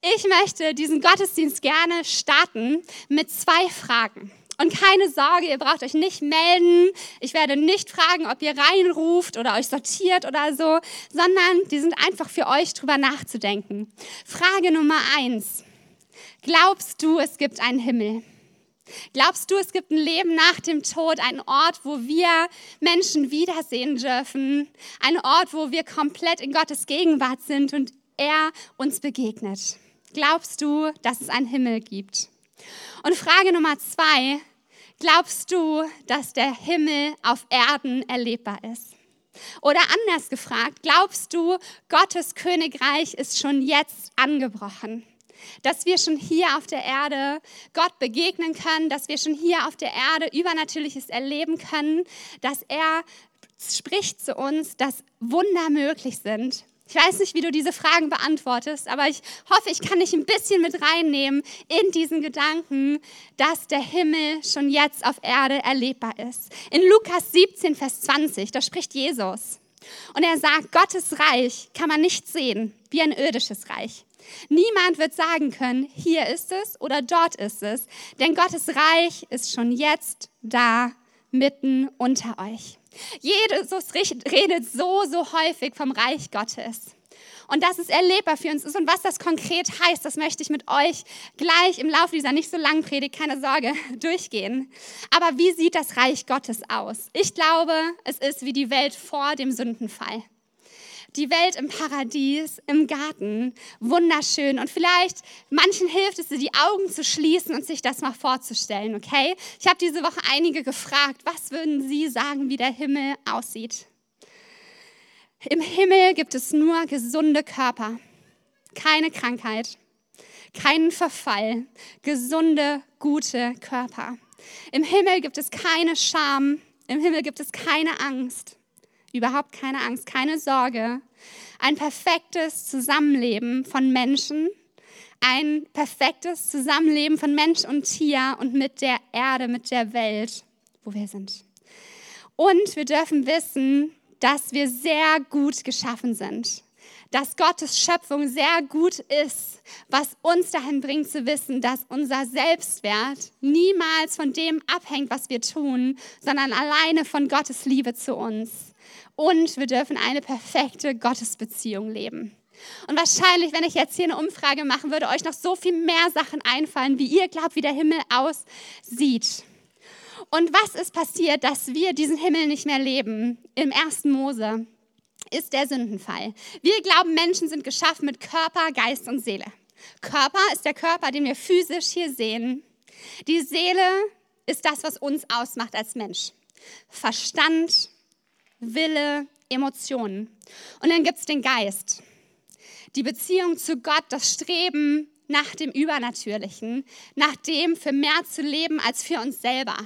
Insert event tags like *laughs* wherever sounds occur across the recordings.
Ich möchte diesen Gottesdienst gerne starten mit zwei Fragen. Und keine Sorge, ihr braucht euch nicht melden. Ich werde nicht fragen, ob ihr reinruft oder euch sortiert oder so, sondern die sind einfach für euch drüber nachzudenken. Frage Nummer eins. Glaubst du, es gibt einen Himmel? Glaubst du, es gibt ein Leben nach dem Tod, einen Ort, wo wir Menschen wiedersehen dürfen, ein Ort, wo wir komplett in Gottes Gegenwart sind und er uns begegnet? Glaubst du, dass es einen Himmel gibt? Und Frage Nummer zwei, glaubst du, dass der Himmel auf Erden erlebbar ist? Oder anders gefragt, glaubst du, Gottes Königreich ist schon jetzt angebrochen? Dass wir schon hier auf der Erde Gott begegnen können, dass wir schon hier auf der Erde Übernatürliches erleben können, dass er spricht zu uns, dass Wunder möglich sind ich weiß nicht, wie du diese Fragen beantwortest, aber ich hoffe, ich kann dich ein bisschen mit reinnehmen in diesen Gedanken, dass der Himmel schon jetzt auf Erde erlebbar ist. In Lukas 17, Vers 20, da spricht Jesus. Und er sagt, Gottes Reich kann man nicht sehen wie ein irdisches Reich. Niemand wird sagen können, hier ist es oder dort ist es, denn Gottes Reich ist schon jetzt da mitten unter euch. Jesus redet so, so häufig vom Reich Gottes. Und dass es erlebbar für uns ist und was das konkret heißt, das möchte ich mit euch gleich im Laufe dieser nicht so langen Predigt, keine Sorge, *laughs* durchgehen. Aber wie sieht das Reich Gottes aus? Ich glaube, es ist wie die Welt vor dem Sündenfall die Welt im Paradies, im Garten, wunderschön. Und vielleicht manchen hilft es, die Augen zu schließen und sich das mal vorzustellen, okay? Ich habe diese Woche einige gefragt, was würden Sie sagen, wie der Himmel aussieht? Im Himmel gibt es nur gesunde Körper, keine Krankheit, keinen Verfall, gesunde, gute Körper. Im Himmel gibt es keine Scham, im Himmel gibt es keine Angst. Überhaupt keine Angst, keine Sorge. Ein perfektes Zusammenleben von Menschen, ein perfektes Zusammenleben von Mensch und Tier und mit der Erde, mit der Welt, wo wir sind. Und wir dürfen wissen, dass wir sehr gut geschaffen sind. Dass Gottes Schöpfung sehr gut ist, was uns dahin bringt zu wissen, dass unser Selbstwert niemals von dem abhängt, was wir tun, sondern alleine von Gottes Liebe zu uns und wir dürfen eine perfekte Gottesbeziehung leben. Und wahrscheinlich, wenn ich jetzt hier eine Umfrage machen würde, euch noch so viel mehr Sachen einfallen, wie ihr glaubt, wie der Himmel aussieht. Und was ist passiert, dass wir diesen Himmel nicht mehr leben? Im ersten Mose ist der Sündenfall. Wir glauben, Menschen sind geschaffen mit Körper, Geist und Seele. Körper ist der Körper, den wir physisch hier sehen. Die Seele ist das, was uns ausmacht als Mensch. Verstand, Wille, Emotionen. Und dann gibt es den Geist. Die Beziehung zu Gott, das Streben nach dem Übernatürlichen, nach dem für mehr zu leben als für uns selber.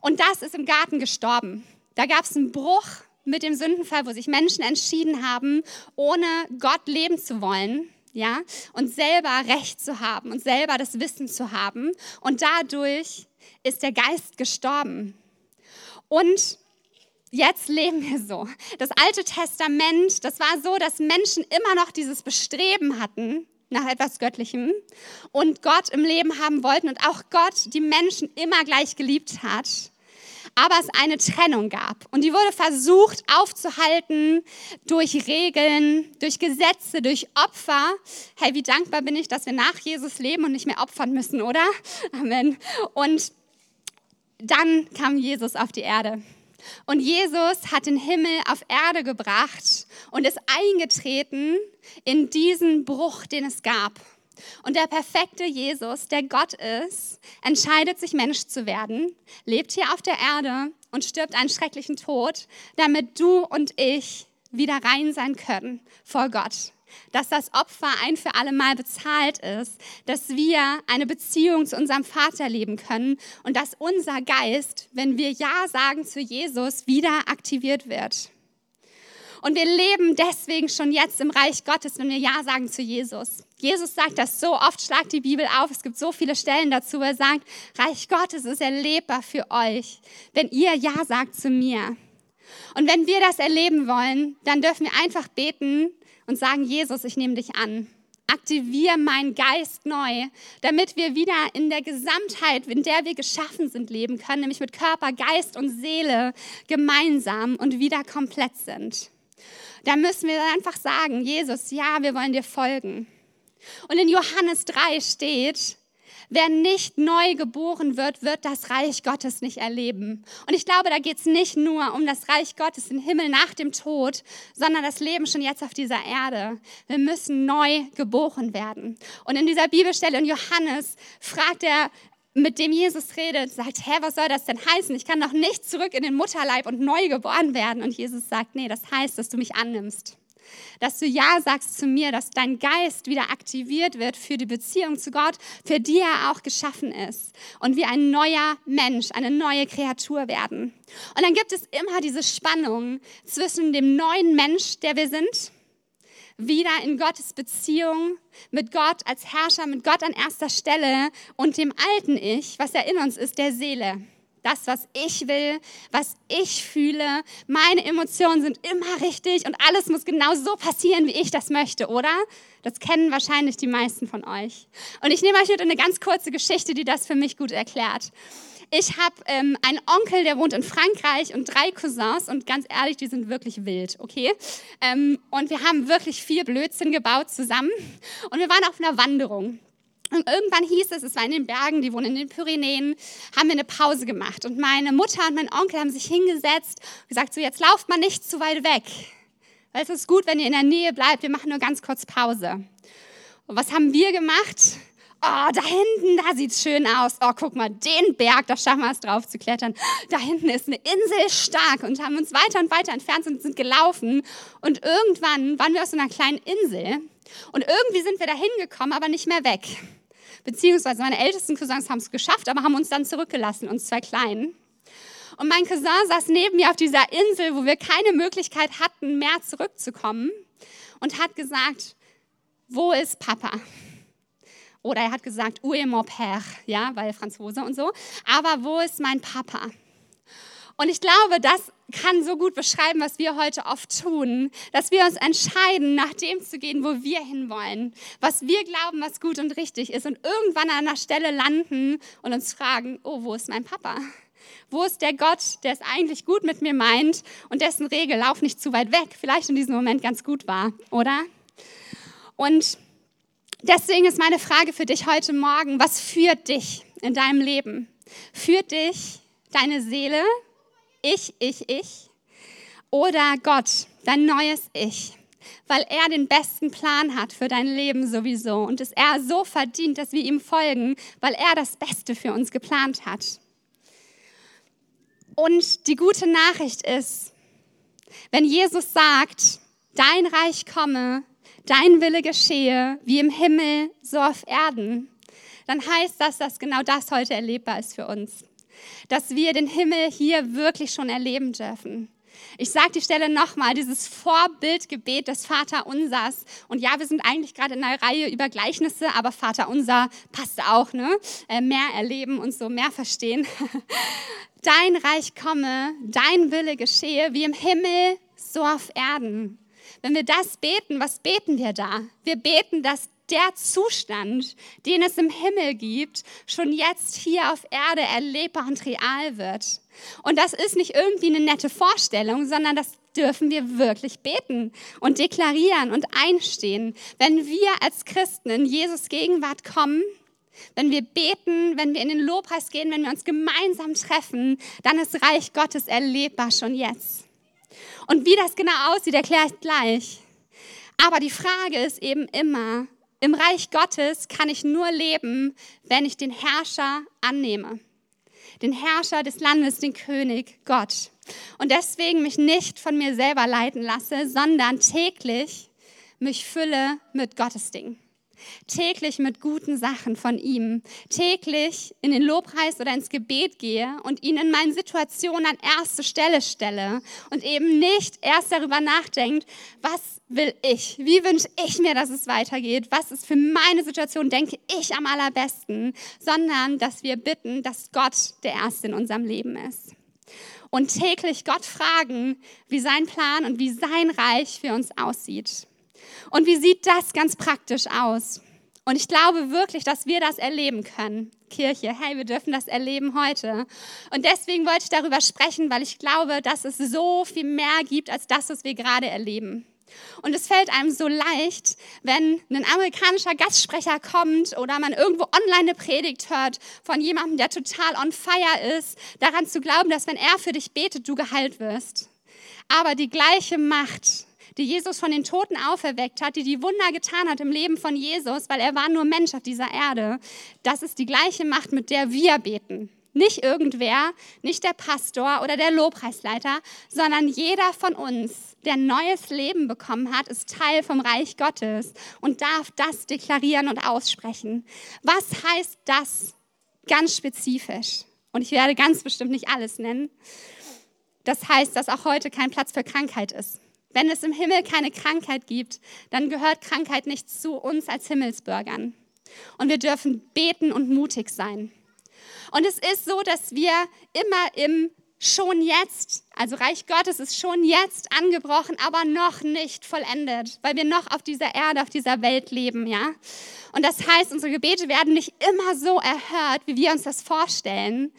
Und das ist im Garten gestorben. Da gab es einen Bruch mit dem Sündenfall, wo sich Menschen entschieden haben, ohne Gott leben zu wollen, ja, und selber Recht zu haben und selber das Wissen zu haben. Und dadurch ist der Geist gestorben. Und Jetzt leben wir so. Das Alte Testament, das war so, dass Menschen immer noch dieses Bestreben hatten nach etwas Göttlichem und Gott im Leben haben wollten und auch Gott die Menschen immer gleich geliebt hat. Aber es eine Trennung gab und die wurde versucht aufzuhalten durch Regeln, durch Gesetze, durch Opfer. Hey, wie dankbar bin ich, dass wir nach Jesus leben und nicht mehr opfern müssen, oder? Amen. Und dann kam Jesus auf die Erde. Und Jesus hat den Himmel auf Erde gebracht und ist eingetreten in diesen Bruch, den es gab. Und der perfekte Jesus, der Gott ist, entscheidet sich Mensch zu werden, lebt hier auf der Erde und stirbt einen schrecklichen Tod, damit du und ich wieder rein sein können vor Gott dass das Opfer ein für alle Mal bezahlt ist, dass wir eine Beziehung zu unserem Vater leben können und dass unser Geist, wenn wir Ja sagen zu Jesus, wieder aktiviert wird. Und wir leben deswegen schon jetzt im Reich Gottes, wenn wir Ja sagen zu Jesus. Jesus sagt das so oft, schlagt die Bibel auf. Es gibt so viele Stellen dazu, wo er sagt, Reich Gottes ist erlebbar für euch, wenn ihr Ja sagt zu mir. Und wenn wir das erleben wollen, dann dürfen wir einfach beten, und sagen, Jesus, ich nehme dich an. aktiviere meinen Geist neu, damit wir wieder in der Gesamtheit, in der wir geschaffen sind, leben können, nämlich mit Körper, Geist und Seele gemeinsam und wieder komplett sind. Da müssen wir einfach sagen, Jesus, ja, wir wollen dir folgen. Und in Johannes 3 steht, Wer nicht neu geboren wird, wird das Reich Gottes nicht erleben. Und ich glaube, da geht es nicht nur um das Reich Gottes, den Himmel nach dem Tod, sondern das Leben schon jetzt auf dieser Erde. Wir müssen neu geboren werden. Und in dieser Bibelstelle in Johannes fragt er, mit dem Jesus redet, sagt, hä, was soll das denn heißen? Ich kann doch nicht zurück in den Mutterleib und neu geboren werden. Und Jesus sagt, nee, das heißt, dass du mich annimmst dass du Ja sagst zu mir, dass dein Geist wieder aktiviert wird für die Beziehung zu Gott, für die er auch geschaffen ist und wir ein neuer Mensch, eine neue Kreatur werden. Und dann gibt es immer diese Spannung zwischen dem neuen Mensch, der wir sind, wieder in Gottes Beziehung mit Gott als Herrscher, mit Gott an erster Stelle und dem alten Ich, was ja in uns ist, der Seele das, was ich will, was ich fühle. Meine Emotionen sind immer richtig und alles muss genau so passieren, wie ich das möchte, oder? Das kennen wahrscheinlich die meisten von euch. Und ich nehme euch heute eine ganz kurze Geschichte, die das für mich gut erklärt. Ich habe ähm, einen Onkel, der wohnt in Frankreich und drei Cousins und ganz ehrlich, die sind wirklich wild, okay? Ähm, und wir haben wirklich viel Blödsinn gebaut zusammen und wir waren auf einer Wanderung. Und irgendwann hieß es, es war in den Bergen, die wohnen in den Pyrenäen, haben wir eine Pause gemacht. Und meine Mutter und mein Onkel haben sich hingesetzt und gesagt, so jetzt lauft mal nicht zu weit weg. Weil es ist gut, wenn ihr in der Nähe bleibt, wir machen nur ganz kurz Pause. Und was haben wir gemacht? Oh, da hinten, da sieht's schön aus. Oh, guck mal, den Berg, da schaffen wir es drauf zu klettern. Da hinten ist eine Insel stark und haben uns weiter und weiter entfernt und sind gelaufen. Und irgendwann waren wir auf so einer kleinen Insel und irgendwie sind wir da hingekommen, aber nicht mehr weg. Beziehungsweise meine ältesten Cousins haben es geschafft, aber haben uns dann zurückgelassen, uns zwei Kleinen. Und mein Cousin saß neben mir auf dieser Insel, wo wir keine Möglichkeit hatten, mehr zurückzukommen und hat gesagt, wo ist Papa? Oder er hat gesagt, où est mon père? Ja, weil Franzose und so. Aber wo ist mein Papa? Und ich glaube, das kann so gut beschreiben, was wir heute oft tun, dass wir uns entscheiden, nach dem zu gehen, wo wir hinwollen, was wir glauben, was gut und richtig ist und irgendwann an einer Stelle landen und uns fragen, oh, wo ist mein Papa? Wo ist der Gott, der es eigentlich gut mit mir meint und dessen Regel, lauf nicht zu weit weg, vielleicht in diesem Moment ganz gut war, oder? Und deswegen ist meine Frage für dich heute Morgen, was führt dich in deinem Leben? Führt dich deine Seele ich, ich, ich oder Gott, dein neues Ich, weil er den besten Plan hat für dein Leben sowieso und es er so verdient, dass wir ihm folgen, weil er das Beste für uns geplant hat. Und die gute Nachricht ist, wenn Jesus sagt, dein Reich komme, dein Wille geschehe, wie im Himmel, so auf Erden, dann heißt das, dass genau das heute erlebbar ist für uns dass wir den Himmel hier wirklich schon erleben dürfen. Ich sage die Stelle nochmal, dieses Vorbildgebet des Vaterunsers. Und ja, wir sind eigentlich gerade in einer Reihe über Gleichnisse, aber Vaterunser passt auch, ne? Äh, mehr erleben und so mehr verstehen. *laughs* Dein Reich komme, dein Wille geschehe, wie im Himmel, so auf Erden. Wenn wir das beten, was beten wir da? Wir beten, dass der Zustand, den es im Himmel gibt, schon jetzt hier auf Erde erlebbar und real wird. Und das ist nicht irgendwie eine nette Vorstellung, sondern das dürfen wir wirklich beten und deklarieren und einstehen. Wenn wir als Christen in Jesus Gegenwart kommen, wenn wir beten, wenn wir in den Lobpreis gehen, wenn wir uns gemeinsam treffen, dann ist Reich Gottes erlebbar schon jetzt. Und wie das genau aussieht, erkläre ich gleich. Aber die Frage ist eben immer, im Reich Gottes kann ich nur leben, wenn ich den Herrscher annehme. Den Herrscher des Landes, den König Gott. Und deswegen mich nicht von mir selber leiten lasse, sondern täglich mich fülle mit Gottes Dingen täglich mit guten Sachen von ihm, täglich in den Lobpreis oder ins Gebet gehe und ihn in meinen Situationen an erste Stelle stelle und eben nicht erst darüber nachdenkt, was will ich, wie wünsche ich mir, dass es weitergeht, was ist für meine Situation, denke ich am allerbesten, sondern dass wir bitten, dass Gott der Erste in unserem Leben ist. Und täglich Gott fragen, wie sein Plan und wie sein Reich für uns aussieht. Und wie sieht das ganz praktisch aus? Und ich glaube wirklich, dass wir das erleben können. Kirche, hey, wir dürfen das erleben heute. Und deswegen wollte ich darüber sprechen, weil ich glaube, dass es so viel mehr gibt als das, was wir gerade erleben. Und es fällt einem so leicht, wenn ein amerikanischer Gastsprecher kommt oder man irgendwo online eine Predigt hört von jemandem, der total on fire ist, daran zu glauben, dass wenn er für dich betet, du geheilt wirst. Aber die gleiche Macht, die Jesus von den Toten auferweckt hat, die die Wunder getan hat im Leben von Jesus, weil er war nur Mensch auf dieser Erde, das ist die gleiche Macht, mit der wir beten. Nicht irgendwer, nicht der Pastor oder der Lobpreisleiter, sondern jeder von uns, der neues Leben bekommen hat, ist Teil vom Reich Gottes und darf das deklarieren und aussprechen. Was heißt das ganz spezifisch? Und ich werde ganz bestimmt nicht alles nennen. Das heißt, dass auch heute kein Platz für Krankheit ist. Wenn es im Himmel keine Krankheit gibt, dann gehört Krankheit nicht zu uns als Himmelsbürgern. Und wir dürfen beten und mutig sein. Und es ist so, dass wir immer im schon jetzt, also Reich Gottes ist schon jetzt angebrochen, aber noch nicht vollendet, weil wir noch auf dieser Erde, auf dieser Welt leben, ja. Und das heißt, unsere Gebete werden nicht immer so erhört, wie wir uns das vorstellen.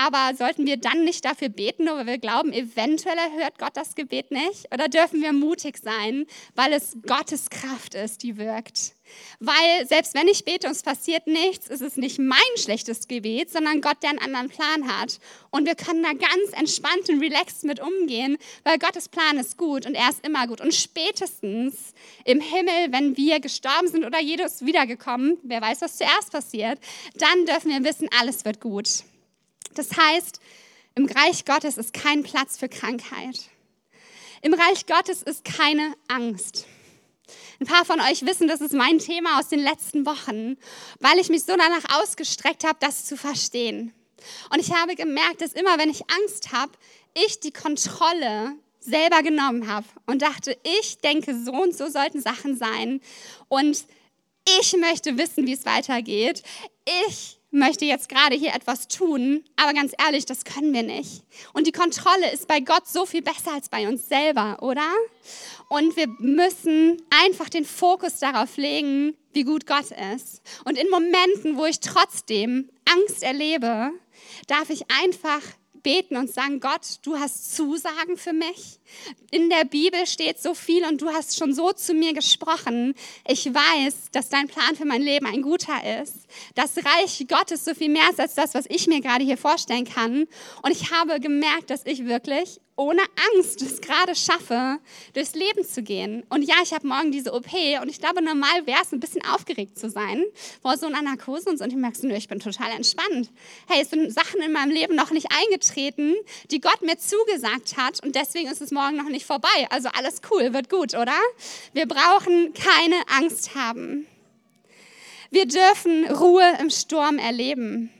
Aber sollten wir dann nicht dafür beten, nur weil wir glauben, eventuell erhört Gott das Gebet nicht? Oder dürfen wir mutig sein, weil es Gottes Kraft ist, die wirkt? Weil selbst wenn ich bete und es passiert nichts, ist es nicht mein schlechtes Gebet, sondern Gott, der einen anderen Plan hat. Und wir können da ganz entspannt und relaxed mit umgehen, weil Gottes Plan ist gut und er ist immer gut. Und spätestens im Himmel, wenn wir gestorben sind oder Jesus wiedergekommen, wer weiß, was zuerst passiert, dann dürfen wir wissen, alles wird gut. Das heißt, im Reich Gottes ist kein Platz für Krankheit. Im Reich Gottes ist keine Angst. Ein paar von euch wissen, das ist mein Thema aus den letzten Wochen, weil ich mich so danach ausgestreckt habe, das zu verstehen. Und ich habe gemerkt, dass immer, wenn ich Angst habe, ich die Kontrolle selber genommen habe und dachte, ich denke, so und so sollten Sachen sein und ich möchte wissen, wie es weitergeht. Ich möchte jetzt gerade hier etwas tun, aber ganz ehrlich, das können wir nicht. Und die Kontrolle ist bei Gott so viel besser als bei uns selber, oder? Und wir müssen einfach den Fokus darauf legen, wie gut Gott ist. Und in Momenten, wo ich trotzdem Angst erlebe, darf ich einfach beten und sagen, Gott, du hast Zusagen für mich. In der Bibel steht so viel und du hast schon so zu mir gesprochen. Ich weiß, dass dein Plan für mein Leben ein guter ist. Das Reich Gottes so viel mehr ist als das, was ich mir gerade hier vorstellen kann. Und ich habe gemerkt, dass ich wirklich ohne Angst es gerade schaffe, durchs Leben zu gehen. Und ja, ich habe morgen diese OP und ich glaube, normal wäre es, ein bisschen aufgeregt zu sein vor so einer Narkose und so. Und ich merkst, nö, ich bin total entspannt. Hey, es sind Sachen in meinem Leben noch nicht eingetreten, die Gott mir zugesagt hat und deswegen ist es morgen noch nicht vorbei. Also alles cool, wird gut, oder? Wir brauchen keine Angst haben. Wir dürfen Ruhe im Sturm erleben.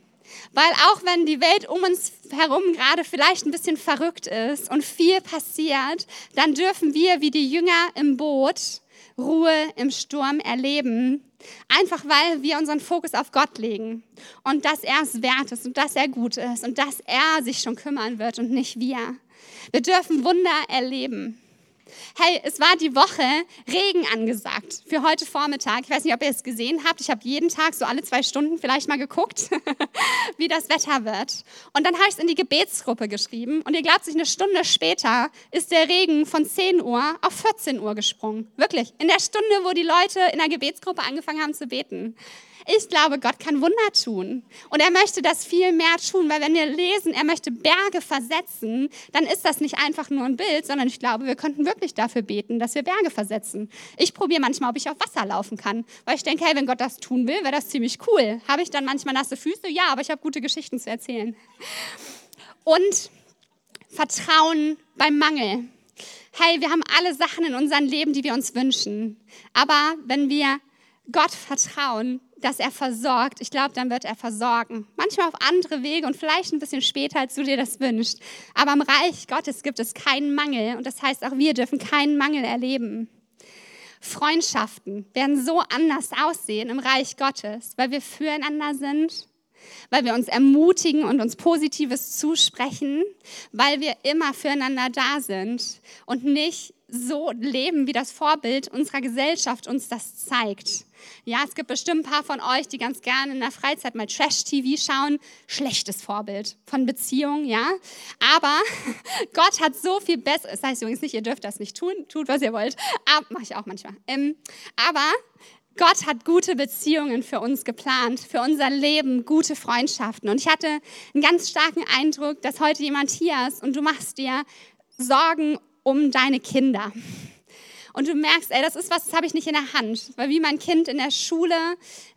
Weil auch wenn die Welt um uns herum gerade vielleicht ein bisschen verrückt ist und viel passiert, dann dürfen wir wie die Jünger im Boot Ruhe im Sturm erleben. Einfach weil wir unseren Fokus auf Gott legen und dass er es wert ist und dass er gut ist und dass er sich schon kümmern wird und nicht wir. Wir dürfen Wunder erleben. Hey, es war die Woche Regen angesagt für heute Vormittag. Ich weiß nicht, ob ihr es gesehen habt. Ich habe jeden Tag so alle zwei Stunden vielleicht mal geguckt, *laughs* wie das Wetter wird. Und dann habe ich es in die Gebetsgruppe geschrieben. Und ihr glaubt sich, eine Stunde später ist der Regen von 10 Uhr auf 14 Uhr gesprungen. Wirklich. In der Stunde, wo die Leute in der Gebetsgruppe angefangen haben zu beten. Ich glaube, Gott kann Wunder tun. Und er möchte das viel mehr tun, weil wenn wir lesen, er möchte Berge versetzen, dann ist das nicht einfach nur ein Bild, sondern ich glaube, wir könnten wirklich dafür beten, dass wir Berge versetzen. Ich probiere manchmal, ob ich auf Wasser laufen kann, weil ich denke, hey, wenn Gott das tun will, wäre das ziemlich cool. Habe ich dann manchmal nasse Füße? Ja, aber ich habe gute Geschichten zu erzählen. Und Vertrauen beim Mangel. Hey, wir haben alle Sachen in unserem Leben, die wir uns wünschen. Aber wenn wir Gott vertrauen, dass er versorgt, ich glaube, dann wird er versorgen. Manchmal auf andere Wege und vielleicht ein bisschen später, als du dir das wünschst. Aber im Reich Gottes gibt es keinen Mangel und das heißt, auch wir dürfen keinen Mangel erleben. Freundschaften werden so anders aussehen im Reich Gottes, weil wir füreinander sind, weil wir uns ermutigen und uns Positives zusprechen, weil wir immer füreinander da sind und nicht so leben, wie das Vorbild unserer Gesellschaft uns das zeigt. Ja, es gibt bestimmt ein paar von euch, die ganz gerne in der Freizeit mal Trash-TV schauen. Schlechtes Vorbild von Beziehungen, ja. Aber *laughs* Gott hat so viel besser. Das heißt übrigens nicht, ihr dürft das nicht tun. Tut, was ihr wollt. Aber, Mache ich auch manchmal. Ähm, aber Gott hat gute Beziehungen für uns geplant, für unser Leben, gute Freundschaften. Und ich hatte einen ganz starken Eindruck, dass heute jemand hier ist und du machst dir Sorgen um deine Kinder. Und du merkst, ey, das ist was, das habe ich nicht in der Hand. Weil wie mein Kind in der Schule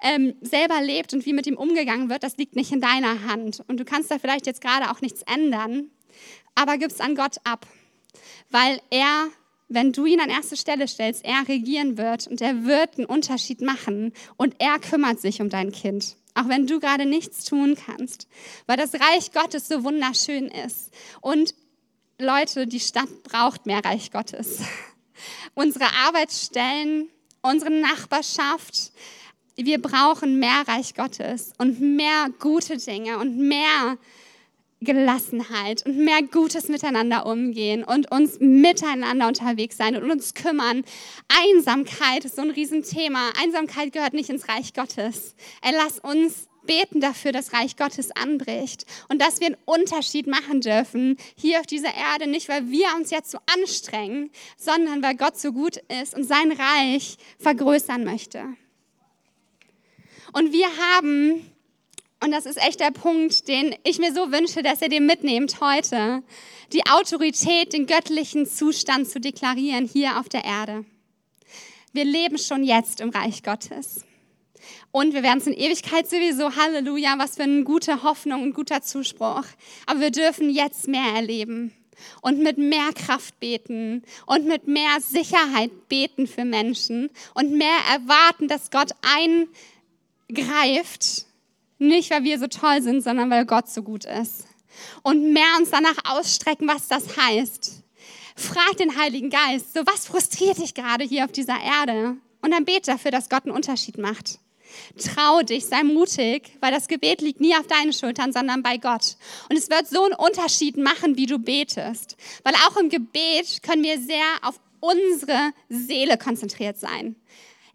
ähm, selber lebt und wie mit ihm umgegangen wird, das liegt nicht in deiner Hand. Und du kannst da vielleicht jetzt gerade auch nichts ändern, aber gib es an Gott ab. Weil er wenn du ihn an erste Stelle stellst, er regieren wird und er wird einen Unterschied machen und er kümmert sich um dein Kind. Auch wenn du gerade nichts tun kannst, weil das Reich Gottes so wunderschön ist. Und Leute, die Stadt braucht mehr Reich Gottes. *laughs* Unsere Arbeitsstellen, unsere Nachbarschaft, wir brauchen mehr Reich Gottes und mehr gute Dinge und mehr Gelassenheit und mehr Gutes miteinander umgehen und uns miteinander unterwegs sein und uns kümmern. Einsamkeit ist so ein Riesenthema. Einsamkeit gehört nicht ins Reich Gottes. Er lass uns beten dafür, dass Reich Gottes anbricht und dass wir einen Unterschied machen dürfen hier auf dieser Erde, nicht weil wir uns jetzt so anstrengen, sondern weil Gott so gut ist und sein Reich vergrößern möchte. Und wir haben und das ist echt der Punkt, den ich mir so wünsche, dass ihr den mitnehmt heute. Die Autorität, den göttlichen Zustand zu deklarieren hier auf der Erde. Wir leben schon jetzt im Reich Gottes. Und wir werden es in Ewigkeit sowieso, Halleluja, was für eine gute Hoffnung und guter Zuspruch. Aber wir dürfen jetzt mehr erleben und mit mehr Kraft beten und mit mehr Sicherheit beten für Menschen und mehr erwarten, dass Gott eingreift nicht, weil wir so toll sind, sondern weil Gott so gut ist. Und mehr uns danach ausstrecken, was das heißt. Frag den Heiligen Geist, so was frustriert dich gerade hier auf dieser Erde? Und dann bete dafür, dass Gott einen Unterschied macht. Trau dich, sei mutig, weil das Gebet liegt nie auf deinen Schultern, sondern bei Gott. Und es wird so einen Unterschied machen, wie du betest. Weil auch im Gebet können wir sehr auf unsere Seele konzentriert sein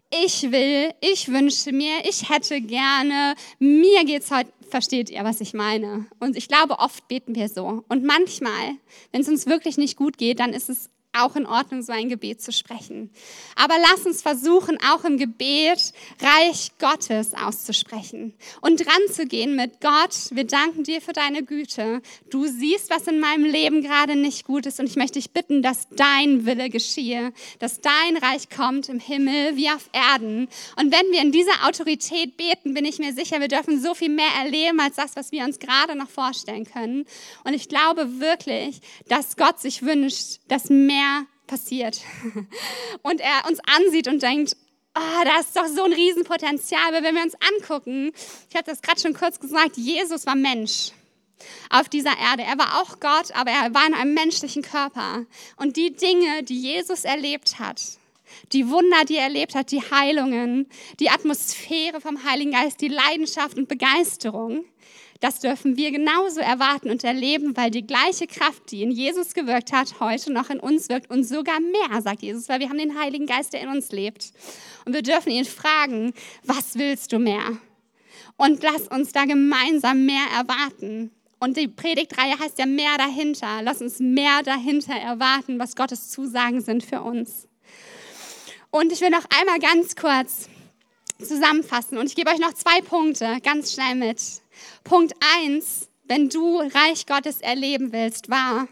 ich will, ich wünsche mir, ich hätte gerne, mir geht's heute, versteht ihr, was ich meine? Und ich glaube, oft beten wir so. Und manchmal, wenn es uns wirklich nicht gut geht, dann ist es auch in Ordnung, so ein Gebet zu sprechen. Aber lass uns versuchen, auch im Gebet Reich Gottes auszusprechen und dran zu gehen mit Gott. Wir danken dir für deine Güte. Du siehst, was in meinem Leben gerade nicht gut ist und ich möchte dich bitten, dass dein Wille geschehe, dass dein Reich kommt im Himmel wie auf Erden. Und wenn wir in dieser Autorität beten, bin ich mir sicher, wir dürfen so viel mehr erleben als das, was wir uns gerade noch vorstellen können. Und ich glaube wirklich, dass Gott sich wünscht, dass mehr mehr passiert. Und er uns ansieht und denkt, oh, da ist doch so ein Riesenpotenzial. Aber wenn wir uns angucken, ich habe das gerade schon kurz gesagt, Jesus war Mensch auf dieser Erde. Er war auch Gott, aber er war in einem menschlichen Körper. Und die Dinge, die Jesus erlebt hat, die Wunder, die er erlebt hat, die Heilungen, die Atmosphäre vom Heiligen Geist, die Leidenschaft und Begeisterung, das dürfen wir genauso erwarten und erleben, weil die gleiche Kraft, die in Jesus gewirkt hat, heute noch in uns wirkt und sogar mehr, sagt Jesus, weil wir haben den Heiligen Geist, der in uns lebt. Und wir dürfen ihn fragen, was willst du mehr? Und lass uns da gemeinsam mehr erwarten. Und die Predigtreihe heißt ja mehr dahinter. Lass uns mehr dahinter erwarten, was Gottes Zusagen sind für uns. Und ich will noch einmal ganz kurz zusammenfassen und ich gebe euch noch zwei Punkte ganz schnell mit. Punkt 1, wenn du Reich Gottes erleben willst, war,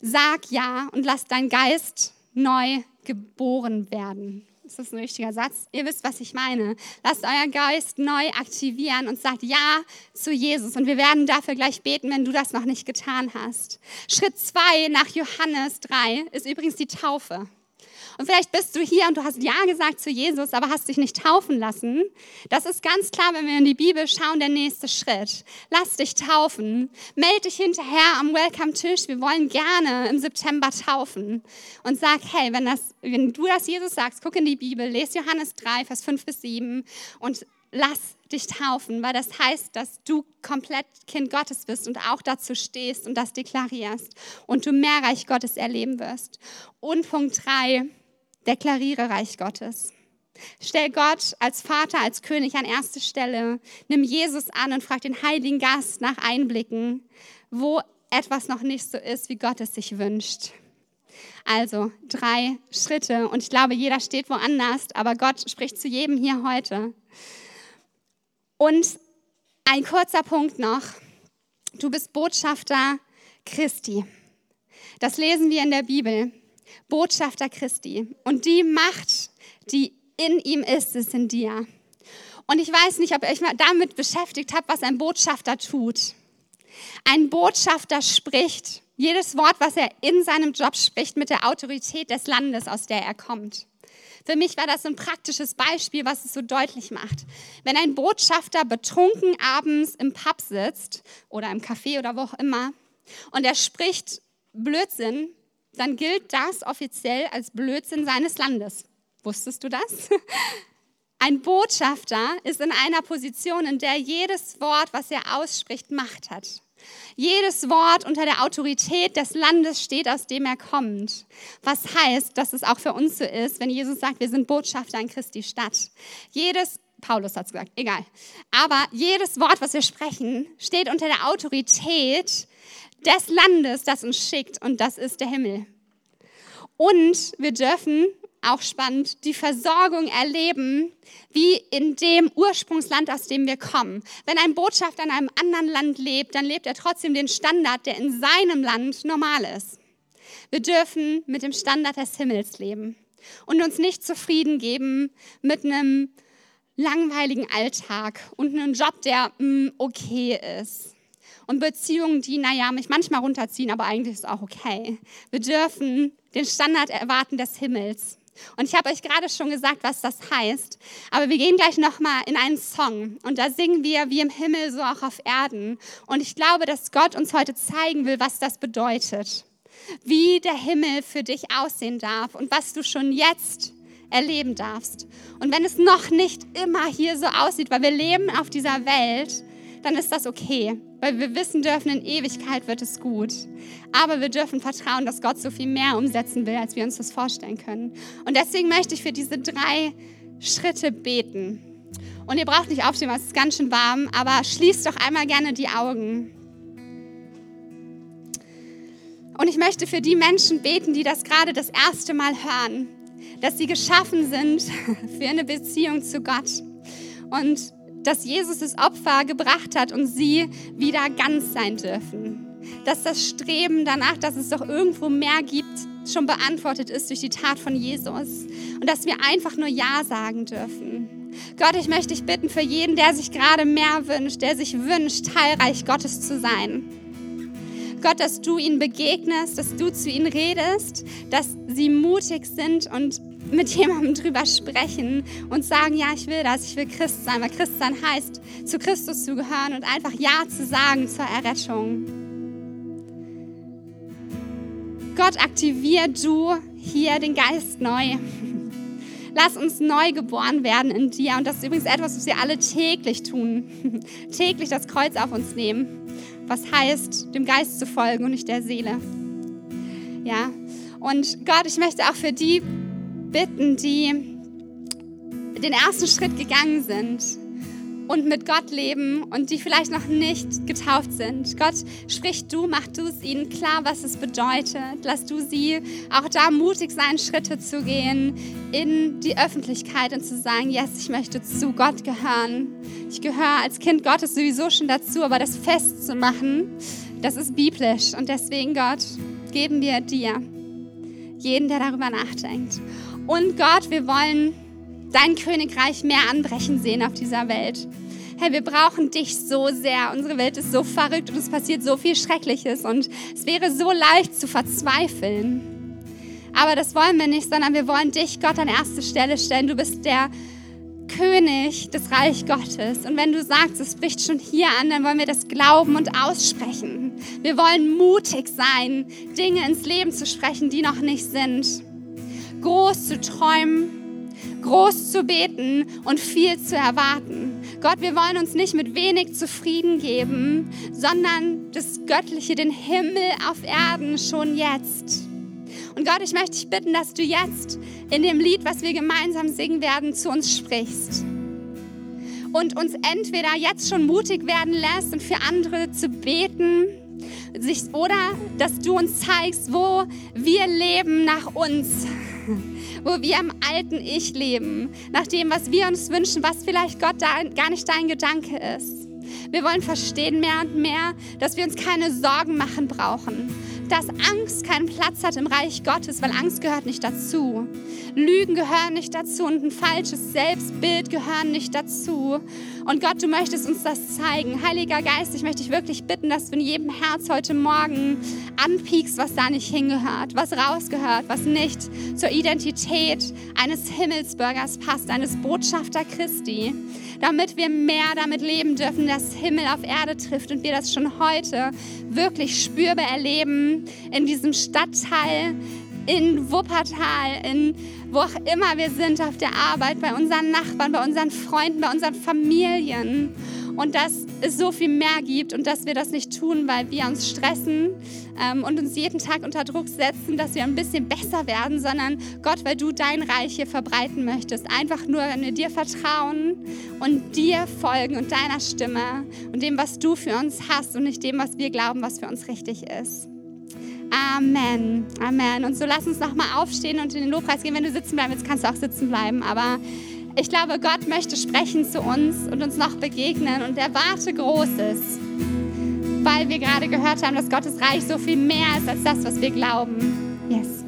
sag ja und lass dein Geist neu geboren werden. Ist das ein richtiger Satz? Ihr wisst, was ich meine. Lasst euer Geist neu aktivieren und sagt Ja zu Jesus. Und wir werden dafür gleich beten, wenn du das noch nicht getan hast. Schritt 2 nach Johannes 3 ist übrigens die Taufe. Und vielleicht bist du hier und du hast Ja gesagt zu Jesus, aber hast dich nicht taufen lassen. Das ist ganz klar, wenn wir in die Bibel schauen, der nächste Schritt. Lass dich taufen. Meld dich hinterher am Welcome-Tisch. Wir wollen gerne im September taufen. Und sag, hey, wenn, das, wenn du das Jesus sagst, guck in die Bibel, lese Johannes 3, Vers 5 bis 7 und lass dich taufen, weil das heißt, dass du komplett Kind Gottes bist und auch dazu stehst und das deklarierst und du mehr Reich Gottes erleben wirst. Und Punkt drei, deklariere Reich Gottes. Stell Gott als Vater, als König an erste Stelle. Nimm Jesus an und frag den Heiligen Gast nach Einblicken, wo etwas noch nicht so ist, wie Gott es sich wünscht. Also drei Schritte und ich glaube, jeder steht woanders, aber Gott spricht zu jedem hier heute. Und ein kurzer Punkt noch. Du bist Botschafter Christi. Das lesen wir in der Bibel. Botschafter Christi. Und die Macht, die in ihm ist, ist in dir. Und ich weiß nicht, ob ihr euch mal damit beschäftigt habt, was ein Botschafter tut. Ein Botschafter spricht jedes Wort, was er in seinem Job spricht, mit der Autorität des Landes, aus der er kommt. Für mich war das ein praktisches Beispiel, was es so deutlich macht. Wenn ein Botschafter betrunken abends im Pub sitzt oder im Café oder wo auch immer und er spricht Blödsinn, dann gilt das offiziell als Blödsinn seines Landes. Wusstest du das? *laughs* Ein Botschafter ist in einer Position, in der jedes Wort, was er ausspricht, Macht hat. Jedes Wort unter der Autorität des Landes steht, aus dem er kommt. Was heißt, dass es auch für uns so ist, wenn Jesus sagt, wir sind Botschafter in Christi Stadt. Jedes Paulus hat es gesagt, egal. Aber jedes Wort, was wir sprechen, steht unter der Autorität des Landes, das uns schickt, und das ist der Himmel. Und wir dürfen auch spannend, die Versorgung erleben, wie in dem Ursprungsland, aus dem wir kommen. Wenn ein Botschafter in einem anderen Land lebt, dann lebt er trotzdem den Standard, der in seinem Land normal ist. Wir dürfen mit dem Standard des Himmels leben und uns nicht zufrieden geben mit einem langweiligen Alltag und einem Job, der mm, okay ist. Und Beziehungen, die, naja, mich manchmal runterziehen, aber eigentlich ist es auch okay. Wir dürfen den Standard erwarten des Himmels. Und ich habe euch gerade schon gesagt, was das heißt. Aber wir gehen gleich nochmal in einen Song. Und da singen wir wie im Himmel, so auch auf Erden. Und ich glaube, dass Gott uns heute zeigen will, was das bedeutet. Wie der Himmel für dich aussehen darf und was du schon jetzt erleben darfst. Und wenn es noch nicht immer hier so aussieht, weil wir leben auf dieser Welt, dann ist das okay, weil wir wissen dürfen, in Ewigkeit wird es gut. Aber wir dürfen vertrauen, dass Gott so viel mehr umsetzen will, als wir uns das vorstellen können. Und deswegen möchte ich für diese drei Schritte beten. Und ihr braucht nicht aufstehen, weil es ist ganz schön warm, aber schließt doch einmal gerne die Augen. Und ich möchte für die Menschen beten, die das gerade das erste Mal hören, dass sie geschaffen sind *laughs* für eine Beziehung zu Gott. Und dass Jesus das Opfer gebracht hat und sie wieder ganz sein dürfen. Dass das Streben danach, dass es doch irgendwo mehr gibt, schon beantwortet ist durch die Tat von Jesus. Und dass wir einfach nur Ja sagen dürfen. Gott, ich möchte dich bitten für jeden, der sich gerade mehr wünscht, der sich wünscht, Teilreich Gottes zu sein. Gott, dass du ihnen begegnest, dass du zu ihnen redest, dass sie mutig sind und mit jemandem drüber sprechen und sagen, ja, ich will das, ich will Christ sein, weil Christ sein heißt, zu Christus zu gehören und einfach Ja zu sagen zur Errettung. Gott, aktivier du hier den Geist neu. *laughs* Lass uns neu geboren werden in dir. Und das ist übrigens etwas, was wir alle täglich tun. *laughs* täglich das Kreuz auf uns nehmen. Was heißt, dem Geist zu folgen und nicht der Seele. Ja. Und Gott, ich möchte auch für die bitten, die den ersten Schritt gegangen sind und mit Gott leben und die vielleicht noch nicht getauft sind. Gott, sprich du, mach du es ihnen klar, was es bedeutet. Lass du sie auch da mutig sein, Schritte zu gehen in die Öffentlichkeit und zu sagen, yes, ich möchte zu Gott gehören. Ich gehöre als Kind Gottes sowieso schon dazu, aber das festzumachen, das ist biblisch. Und deswegen, Gott, geben wir dir jeden, der darüber nachdenkt. Und Gott, wir wollen dein Königreich mehr anbrechen sehen auf dieser Welt. Hey, wir brauchen dich so sehr. Unsere Welt ist so verrückt und es passiert so viel Schreckliches und es wäre so leicht zu verzweifeln. Aber das wollen wir nicht, sondern wir wollen dich, Gott, an erste Stelle stellen. Du bist der König des Reich Gottes. Und wenn du sagst, es bricht schon hier an, dann wollen wir das glauben und aussprechen. Wir wollen mutig sein, Dinge ins Leben zu sprechen, die noch nicht sind groß zu träumen, groß zu beten und viel zu erwarten. Gott, wir wollen uns nicht mit wenig zufrieden geben, sondern das Göttliche, den Himmel auf Erden schon jetzt. Und Gott, ich möchte dich bitten, dass du jetzt in dem Lied, was wir gemeinsam singen werden, zu uns sprichst. Und uns entweder jetzt schon mutig werden lässt und für andere zu beten, sich, oder dass du uns zeigst, wo wir leben nach uns, wo wir im alten Ich leben, nach dem, was wir uns wünschen, was vielleicht Gott da gar nicht dein Gedanke ist. Wir wollen verstehen mehr und mehr, dass wir uns keine Sorgen machen brauchen, dass Angst keinen Platz hat im Reich Gottes, weil Angst gehört nicht dazu. Lügen gehören nicht dazu und ein falsches Selbstbild gehören nicht dazu. Und Gott, du möchtest uns das zeigen. Heiliger Geist, ich möchte dich wirklich bitten, dass du in jedem Herz heute Morgen anpiekst, was da nicht hingehört, was rausgehört, was nicht zur Identität eines Himmelsbürgers passt, eines Botschafter Christi, damit wir mehr damit leben dürfen, dass Himmel auf Erde trifft und wir das schon heute wirklich spürbar erleben in diesem Stadtteil, in Wuppertal, in wo auch immer wir sind, auf der Arbeit, bei unseren Nachbarn, bei unseren Freunden, bei unseren Familien. Und dass es so viel mehr gibt und dass wir das nicht tun, weil wir uns stressen ähm, und uns jeden Tag unter Druck setzen, dass wir ein bisschen besser werden, sondern Gott, weil du dein Reich hier verbreiten möchtest. Einfach nur, wenn wir dir vertrauen und dir folgen und deiner Stimme und dem, was du für uns hast und nicht dem, was wir glauben, was für uns richtig ist. Amen. Amen. Und so lass uns nochmal aufstehen und in den Lobpreis gehen. Wenn du sitzen bleibst, jetzt kannst du auch sitzen bleiben. Aber ich glaube, Gott möchte sprechen zu uns und uns noch begegnen und erwarte Großes. Weil wir gerade gehört haben, dass Gottes Reich so viel mehr ist als das, was wir glauben. Yes.